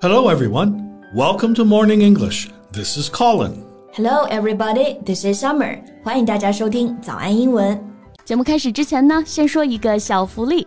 Hello, everyone. Welcome to Morning English. This is Colin. Hello, everybody. This is Summer. 欢迎大家收听早安英文。节目开始之前呢，先说一个小福利。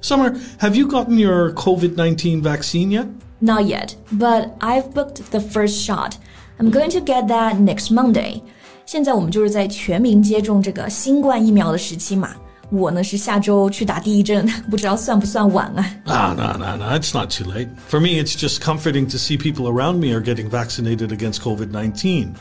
！Summer, have you gotten your COVID 19 vaccine yet? Not yet, but I've booked the first shot. I'm going to get that next Monday. 现在我们就是在全民接种这个新冠疫苗的时期嘛。我呢是下周去打第一针，不知道算不算晚啊？Ah, no, no, no, it's not too late. For me, it's just comforting to see people around me are getting vaccinated against COVID 19.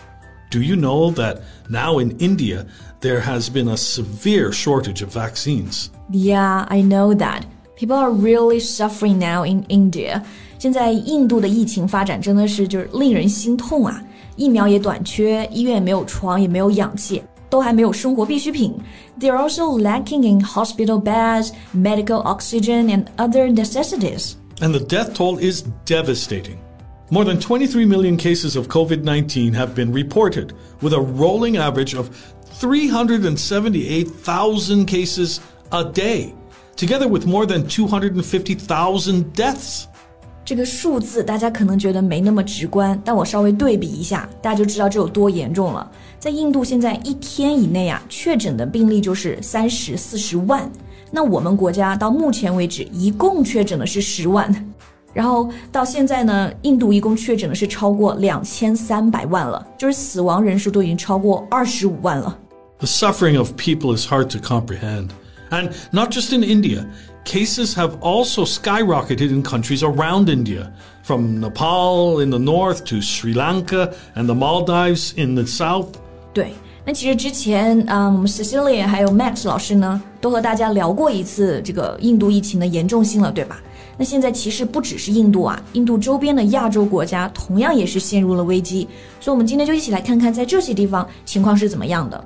Do you know that now in India, there has been a severe shortage of vaccines? Yeah, I know that. People are really suffering now in India. 现在印度的疫情发展真的是就是令人心痛啊！疫苗也短缺，医院也没有床，也没有氧气，都还没有生活必需品。They're also lacking in hospital beds, medical oxygen, and other necessities. And the death toll is devastating. More than 23 million cases of COVID 19 have been reported, with a rolling average of 378,000 cases a day, together with more than 250,000 deaths. 这个数字大家可能觉得没那么直观，但我稍微对比一下，大家就知道这有多严重了。在印度，现在一天以内啊，确诊的病例就是三十四十万。那我们国家到目前为止一共确诊的是十万， 然后到现在呢，印度一共确诊的是超过两千三百万了，就是死亡人数都已经超过二十五万了。The suffering of people is hard to comprehend. And not just in India, cases have also skyrocketed in countries around India, from Nepal in the north to Sri Lanka and the Maldives in the south. 对，那其实之前啊、嗯，我们 Cecilia 还有 Max 老师呢，都和大家聊过一次这个印度疫情的严重性了，对吧？那现在其实不只是印度啊，印度周边的亚洲国家同样也是陷入了危机，所以我们今天就一起来看看在这些地方情况是怎么样的。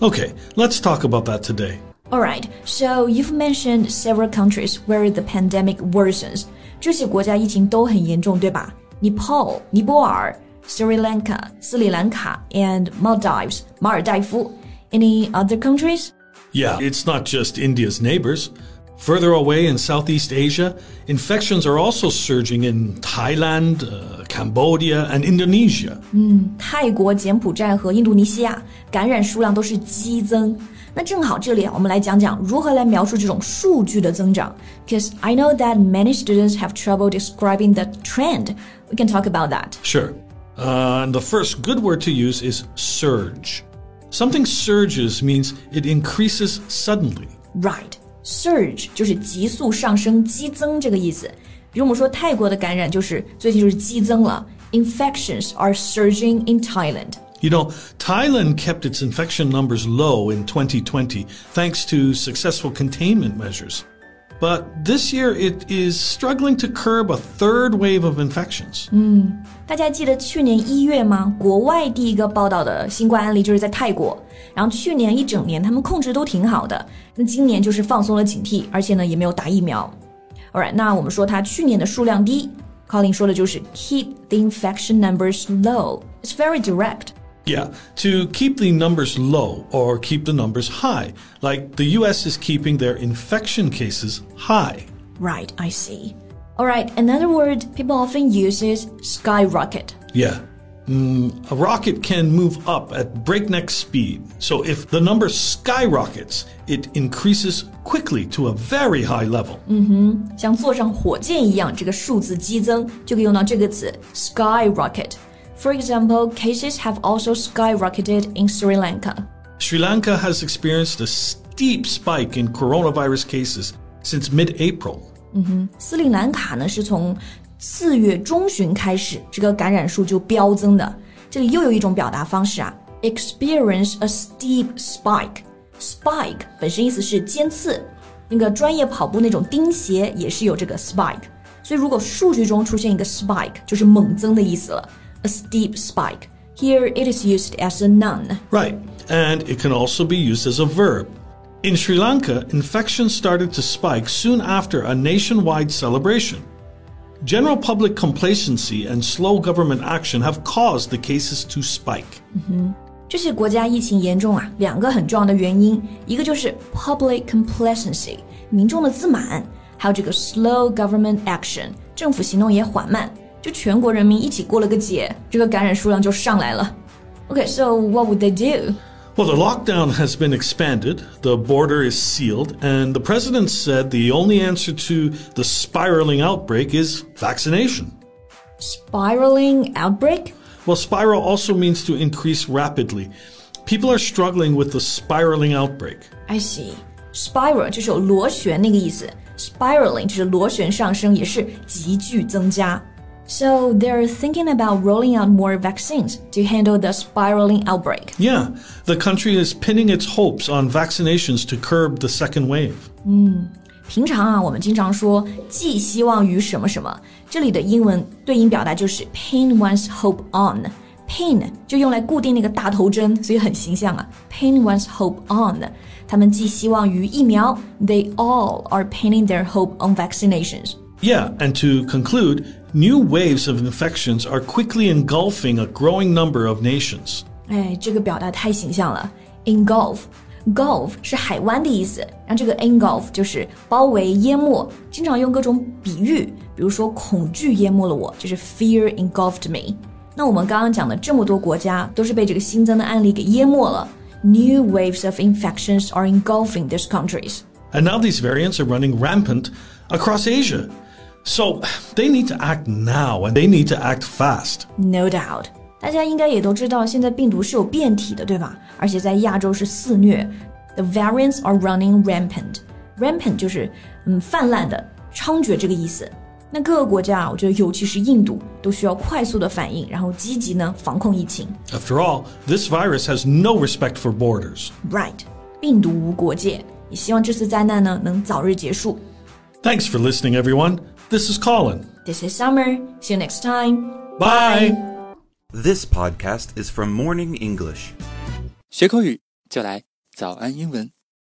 Okay, let's talk about that today. Alright, so you've mentioned several countries where the pandemic worsens. 这些国家疫情都很严重，对吧？Nepal, 尼泊尔, Sri Lanka, 斯里兰卡 and Maldives, 马尔代夫. Any other countries? Yeah, it's not just India's neighbors. Further away in Southeast Asia, infections are also surging in Thailand, uh, Cambodia, and Indonesia. 泰国、柬埔寨和印度尼西亚感染数量都是激增。那正好这里啊，我们来讲讲如何来描述这种数据的增长。Because I know that many students have trouble describing the trend. We can talk about that. Sure. Uh, and the first good word to use is surge. Something surges means it increases suddenly. Right. Surge 就是急速上升、激增这个意思。比如我们说泰国的感染就是最近就是激增了。Infections are surging in Thailand. You know, Thailand kept its infection numbers low in 2020 thanks to successful containment measures. But this year it is struggling to curb a third wave of infections. 大家记得去年一月吗？国外第一个报道的新冠案例就是在泰国，然后去年一整年他们控制都挺好的，那今年就是放松了警惕，而且呢也没有打疫苗。Alright，那我们说它去年的数量低，Colin 说的就是 keep the infection numbers low. It's very direct. Yeah, to keep the numbers low or keep the numbers high, like the US is keeping their infection cases high. Right, I see. Alright, another word people often use is skyrocket. Yeah. Mm, a rocket can move up at breakneck speed. So if the number skyrockets, it increases quickly to a very high level. 像坐上火箭一样，这个数字激增就可以用到这个词 skyrocket。 For example, cases have also skyrocketed in Sri Lanka. Sri Lanka has experienced a steep spike in coronavirus cases since mid April. 斯里兰卡呢是从四月中旬开始，这个感染数就飙增的。这里又有一种表达方式啊，experience a steep spike。spike 本身意思是尖刺， 那个专业跑步那种钉鞋也是有这个 spike。所以如果数据中出现一个 spike，就是猛增的意思了 ，a steep spike。Here it is used as a noun. Right, and it can also be used as a verb. In Sri Lanka, infections started to spike soon after a nationwide celebration. General public complacency and slow government action have caused the cases to spike. 这些国家疫情严重啊，两个很重要的原因，一个就是 public complacency，民众的自满，还有这个 slow government action，政府行动也缓慢。 就全国人民一起过了个节，这个感染数量就上来了。Okay, so what would they do? Well, the lockdown has been expanded, the border is sealed, and the president said the only answer to the spiraling outbreak is vaccination. Spiraling outbreak? Well, spiral also means to increase rapidly. People are struggling with the spiraling outbreak. I see. Spiral 就是有螺旋那个意思，spiraling 就是螺旋上升，也是急剧增加。 So they're thinking about rolling out more vaccines to handle the spiraling outbreak. Yeah, the country is pinning its hopes on vaccinations to curb the second wave. 平常啊，我们经常说寄希望于什么什么，这里的英文对应表达就是 pin one's hope on。pin 就用来固定那个大头针，所以很形象啊。pin one's hope on，他们寄希望于疫苗。They all are pinning their hope on vaccinations. Yeah, and to conclude, new waves of infections are quickly engulfing a growing number of nations. 哎，这个表达太形象了。engulf。Gulf 是海湾的意思，然后这个 engulf 就是包围、淹没，经常用各种比喻，比如说恐惧淹没了我，就是 fear engulfed me。那我们刚刚讲的这么多国家，都是被这个新增的案例给淹没了。New waves of infections are engulfing these countries. And now these variants are running rampant across Asia. So they need to act now and they need to act fast. No doubt，大家应该也都知道，现在病毒是有变体的，对吧？而且在亚洲是肆虐。The variants are running rampant. Rampant 就是嗯泛滥的、猖獗这个意思。那各个国家，我觉得尤其是印度，都需要快速的反应，然后积极呢防控疫情。 After all, this virus has no respect for borders. Right，病毒无国界。也希望这次灾难呢能早日结束。 Thanks for listening, everyone. This is Colin. This is Summer. See you next time. Bye. This podcast is from Morning English. 学口语就来早安英文。